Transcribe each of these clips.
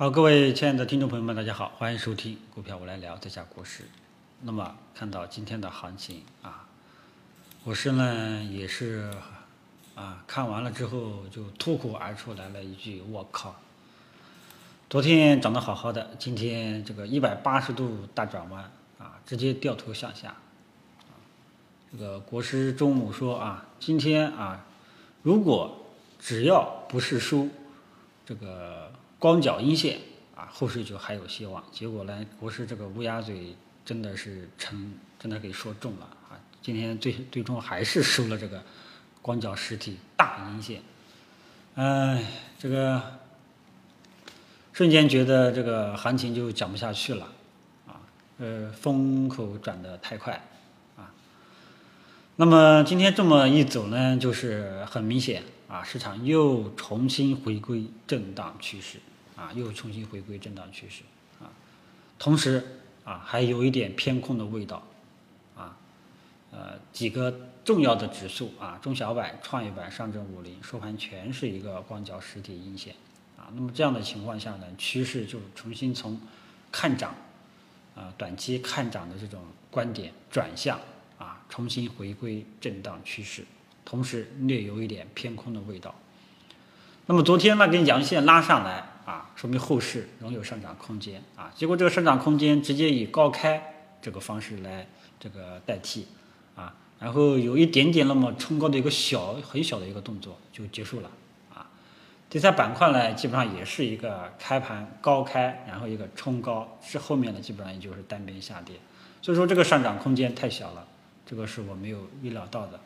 好，各位亲爱的听众朋友们，大家好，欢迎收听股票我来聊，这下股市。那么看到今天的行情啊，我是呢也是啊，看完了之后就脱口而出来了一句“我靠”。昨天涨得好好的，今天这个一百八十度大转弯啊，直接掉头向下。这个国师中午说啊，今天啊，如果只要不是输这个光脚阴线啊，后市就还有希望。结果呢，国师这个乌鸦嘴真的是成，真的给说中了啊！今天最最终还是收了这个光脚实体大阴线，哎，这个瞬间觉得这个行情就讲不下去了啊！呃，风口转得太快！那么今天这么一走呢，就是很明显。啊，市场又重新回归震荡趋势，啊，又重新回归震荡趋势，啊，同时啊，还有一点偏空的味道，啊，呃，几个重要的指数啊，中小板、创业板、上证五零收盘全是一个光脚实体阴线，啊，那么这样的情况下呢，趋势就重新从看涨，啊，短期看涨的这种观点转向，啊，重新回归震荡趋势。同时略有一点偏空的味道，那么昨天那根阳线拉上来啊，说明后市仍有上涨空间啊。结果这个上涨空间直接以高开这个方式来这个代替啊，然后有一点点那么冲高的一个小很小的一个动作就结束了啊。第三板块呢，基本上也是一个开盘高开，然后一个冲高，是后面的基本上也就是单边下跌，所以说这个上涨空间太小了，这个是我没有预料到的。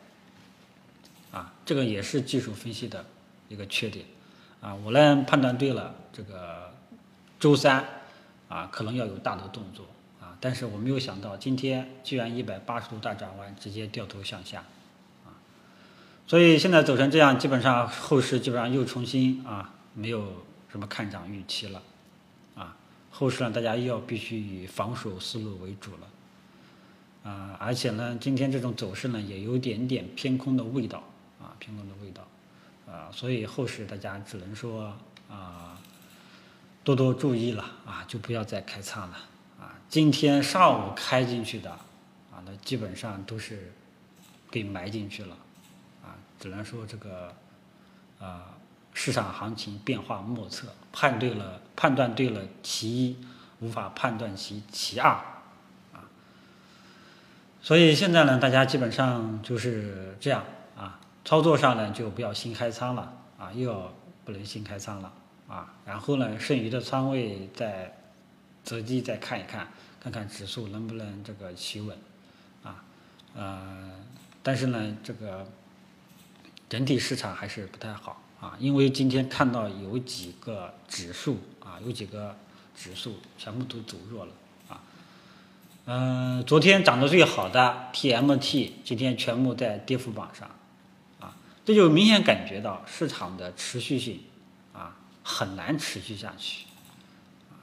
啊，这个也是技术分析的一个缺点，啊，我呢判断对了，这个周三啊可能要有大的动作。啊，但是我没有想到今天居然一百八十度大转弯，直接掉头向下，啊，所以现在走成这样，基本上后市基本上又重新啊没有什么看涨预期了，啊，后市呢大家又要必须以防守思路为主了，啊，而且呢今天这种走势呢也有点点偏空的味道。啊，偏空的味道，啊，所以后市大家只能说啊，多多注意了啊，就不要再开仓了啊。今天上午开进去的啊，那基本上都是给埋进去了啊。只能说这个啊，市场行情变化莫测，判对了，判断对了其一，无法判断其其二。所以现在呢，大家基本上就是这样啊。操作上呢，就不要新开仓了啊，又要不能新开仓了啊。然后呢，剩余的仓位再择机再看一看，看看指数能不能这个企稳啊。呃，但是呢，这个整体市场还是不太好啊，因为今天看到有几个指数啊，有几个指数全部都走弱了。嗯，昨天涨得最好的 TMT，今天全部在跌幅榜上。啊这就明显感觉到市场的持续性啊很难持续下去，啊，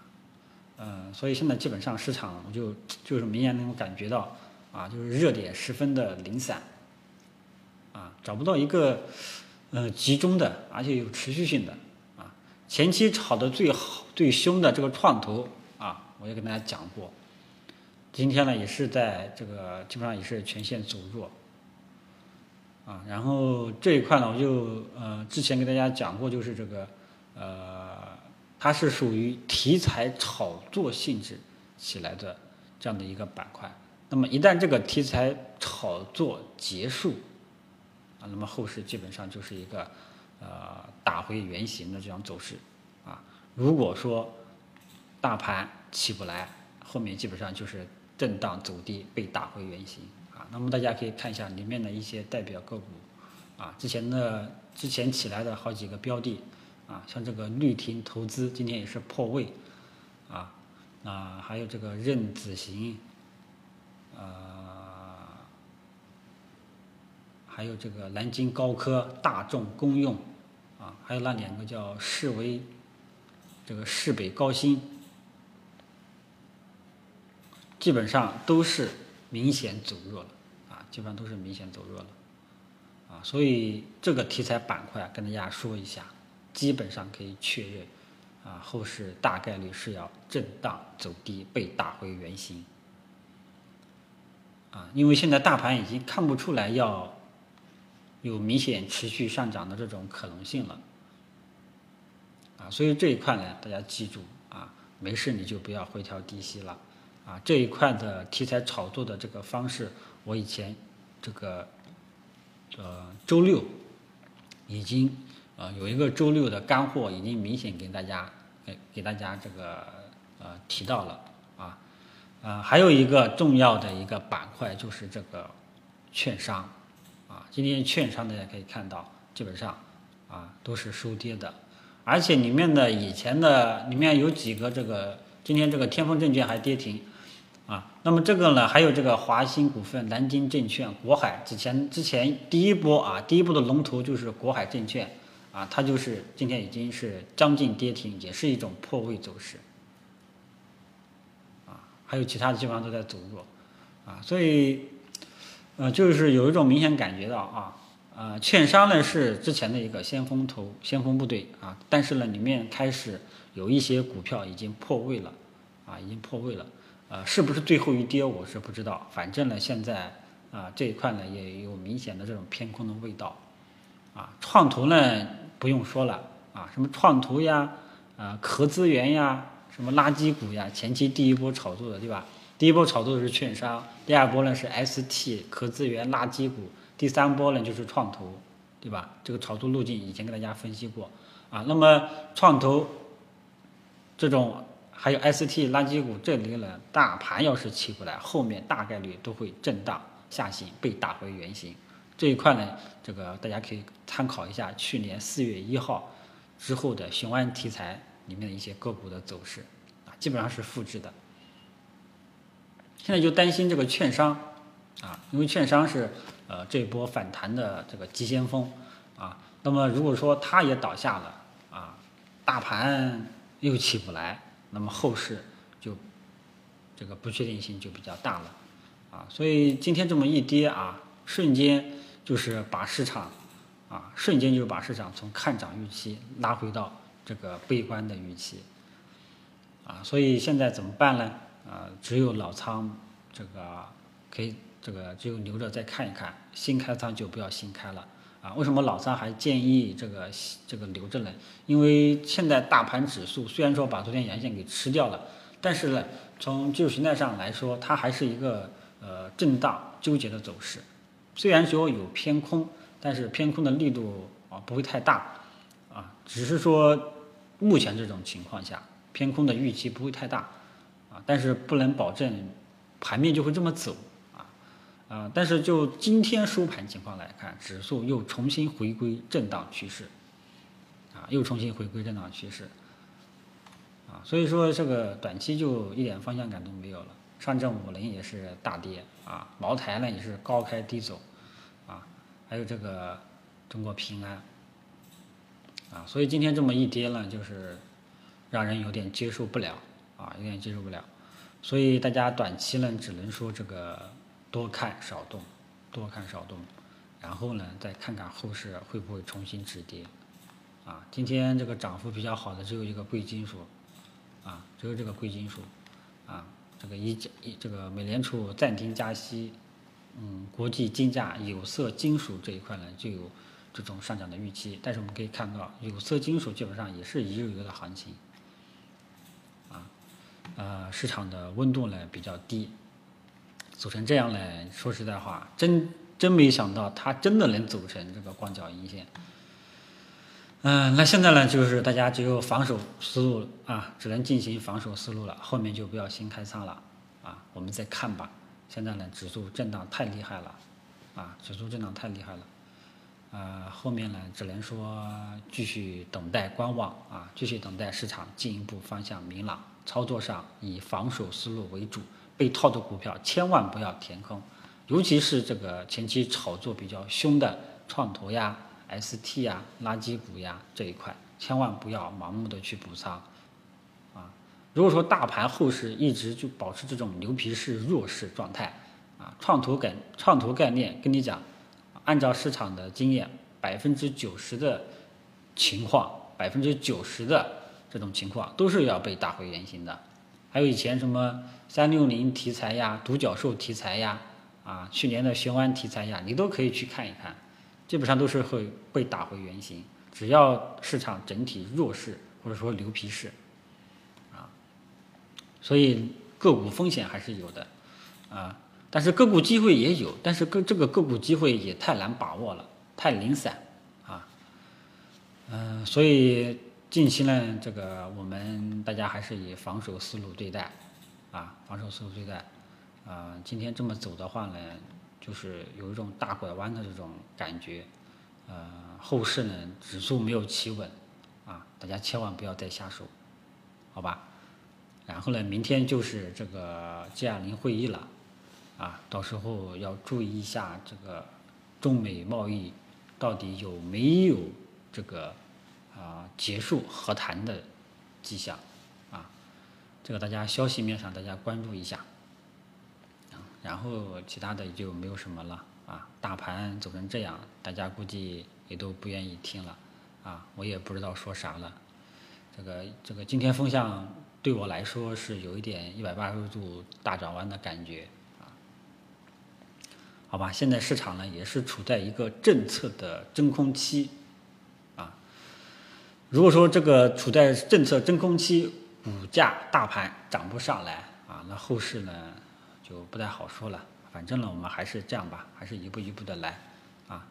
嗯，所以现在基本上市场我就就是明显能够感觉到啊，就是热点十分的零散，啊，找不到一个呃集中的而且有持续性的。啊，前期炒的最好最凶的这个创投啊，我也跟大家讲过，今天呢也是在这个基本上也是全线走弱。啊，然后这一块呢，我就呃之前给大家讲过，就是这个呃，它是属于题材炒作性质起来的这样的一个板块。那么一旦这个题材炒作结束，啊，那么后市基本上就是一个呃打回原形的这样走势。啊，如果说大盘起不来，后面基本上就是震荡走低，被打回原形啊。那么大家可以看一下里面的一些代表个股，啊，之前的之前起来的好几个标的，啊，像这个绿庭投资今天也是破位，啊，啊，还有这个任子行，啊，还有这个南京高科、大众公用，啊，还有那两个叫市威，这个市北高新，基本上都是明显走弱了。啊基本上都是明显走弱了，啊，所以这个题材板块跟大家说一下，基本上可以确认，啊，后市大概率是要震荡走低，被打回原形。啊，因为现在大盘已经看不出来要有明显持续上涨的这种可能性了。啊，所以这一块呢，大家记住啊，没事你就不要回调低吸了。啊，这一块的题材炒作的这个方式，我以前这个呃周六已经呃有一个周六的干货，已经明显给大家给给大家这个呃提到了啊啊，还有一个重要的一个板块就是这个券商啊，今天券商大家可以看到，基本上啊都是收跌的，而且里面的以前的里面有几个这个今天这个天风证券还跌停。啊，那么这个呢，还有这个华兴股份、南京证券、国海，之前之前第一波啊，第一波的龙头就是国海证券，啊，它就是今天已经是将近跌停，也是一种破位走势，啊，还有其他的基本上都在走弱，啊，所以，呃，就是有一种明显感觉到啊，呃，券商呢是之前的一个先锋头、先锋部队啊，但是呢，里面开始有一些股票已经破位了，啊，已经破位了。呃，是不是最后一跌，我是不知道。反正呢，现在啊这一块呢也有明显的这种偏空的味道，啊，创投呢不用说了啊，什么创投呀，啊，壳资源呀，什么垃圾股呀，前期第一波炒作的对吧？第一波炒作的是券商，第二波呢是 ST 壳资源垃圾股，第三波呢就是创投，对吧？这个炒作路径以前给大家分析过啊。那么创投这种。还有 ST 垃圾股这里呢，大盘要是起不来，后面大概率都会震荡下行，被打回原形。这一块呢，这个大家可以参考一下去年四月一号之后的雄安题材里面的一些个股的走势，啊，基本上是复制的。现在就担心这个券商，啊，因为券商是呃这波反弹的这个急先锋，啊，那么如果说它也倒下了，啊，大盘又起不来。那么后市就这个不确定性就比较大了，啊，所以今天这么一跌啊，瞬间就是把市场啊，瞬间就把市场从看涨预期拉回到这个悲观的预期，啊，所以现在怎么办呢？啊，只有老仓这个可以这个只有留着再看一看，新开仓就不要新开了。啊，为什么老三还建议这个这个留着呢？因为现在大盘指数虽然说把昨天阳线给吃掉了，但是呢，从技术形态上来说，它还是一个呃震荡纠结的走势。虽然说有偏空，但是偏空的力度啊不会太大啊，只是说目前这种情况下，偏空的预期不会太大啊，但是不能保证盘面就会这么走。啊，但是就今天收盘情况来看，指数又重新回归震荡趋势，啊，又重新回归震荡趋势，啊，所以说这个短期就一点方向感都没有了。上证五零也是大跌，啊，茅台呢也是高开低走，啊，还有这个中国平安，啊，所以今天这么一跌呢，就是让人有点接受不了，啊，有点接受不了，所以大家短期呢只能说这个。多看少动，多看少动，然后呢，再看看后市会不会重新止跌，啊，今天这个涨幅比较好的只有一个贵金属，啊，只有这个贵金属，啊，这个一一这个美联储暂停加息，嗯，国际金价有色金属这一块呢就有这种上涨的预期，但是我们可以看到有色金属基本上也是一日游的行情，啊，呃，市场的温度呢比较低。组成这样呢？说实在话，真真没想到它真的能组成这个光脚阴线。嗯，那现在呢，就是大家只有防守思路啊，只能进行防守思路了，后面就不要新开仓了啊，我们再看吧。现在呢，指数震荡太厉害了啊，指数震荡太厉害了，呃，后面呢，只能说继续等待观望啊，继续等待市场进一步方向明朗，操作上以防守思路为主。被套的股票千万不要填空，尤其是这个前期炒作比较凶的创投呀、ST 呀、垃圾股呀这一块，千万不要盲目的去补仓啊！如果说大盘后市一直就保持这种牛皮式弱势状态啊，创投概创投概念跟你讲，按照市场的经验，百分之九十的情况，百分之九十的这种情况都是要被打回原形的。还有以前什么三六零题材呀、独角兽题材呀、啊去年的雄安题材呀，你都可以去看一看，基本上都是会被打回原形。只要市场整体弱势或者说牛皮市，啊，所以个股风险还是有的，啊，但是个股机会也有，但是个这个个股机会也太难把握了，太零散，啊，嗯，所以。近期呢，这个我们大家还是以防守思路对待，啊，防守思路对待，啊，今天这么走的话呢，就是有一种大拐弯的这种感觉，呃，后市呢指数没有企稳，啊，大家千万不要再下手，好吧？然后呢，明天就是这个 G20 会议了，啊，到时候要注意一下这个中美贸易到底有没有这个。啊，结束和谈的迹象，啊，这个大家消息面上大家关注一下，然后其他的就没有什么了，啊，大盘走成这样，大家估计也都不愿意听了，啊，我也不知道说啥了，这个这个今天风向对我来说是有一点一百八十度大转弯的感觉，啊，好吧，现在市场呢也是处在一个政策的真空期。如果说这个处在政策真空期，股价大盘涨不上来啊，那后市呢就不太好说了。反正呢，我们还是这样吧，还是一步一步的来啊。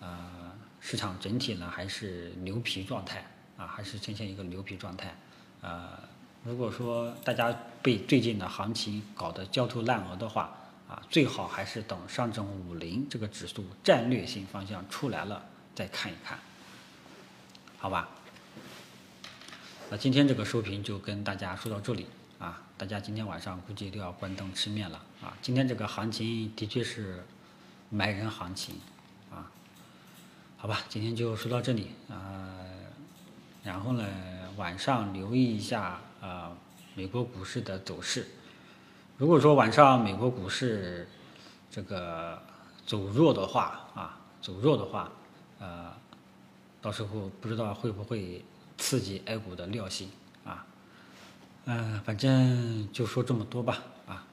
呃，市场整体呢还是牛皮状态啊，还是呈现一个牛皮状态。呃，如果说大家被最近的行情搞得焦头烂额的话啊，最好还是等上证五零这个指数战略性方向出来了再看一看，好吧？那今天这个收评就跟大家说到这里啊，大家今天晚上估计都要关灯吃面了啊。今天这个行情的确是埋人行情啊，好吧，今天就说到这里啊。然后呢，晚上留意一下啊，美国股市的走势。如果说晚上美国股市这个走弱的话啊，走弱的话，呃，到时候不知道会不会。刺激 A 股的料性啊，嗯，反正就说这么多吧啊，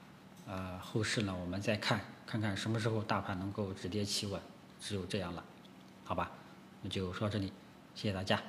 呃，后市呢我们再看看看什么时候大盘能够止跌企稳，只有这样了，好吧，那就说到这里，谢谢大家。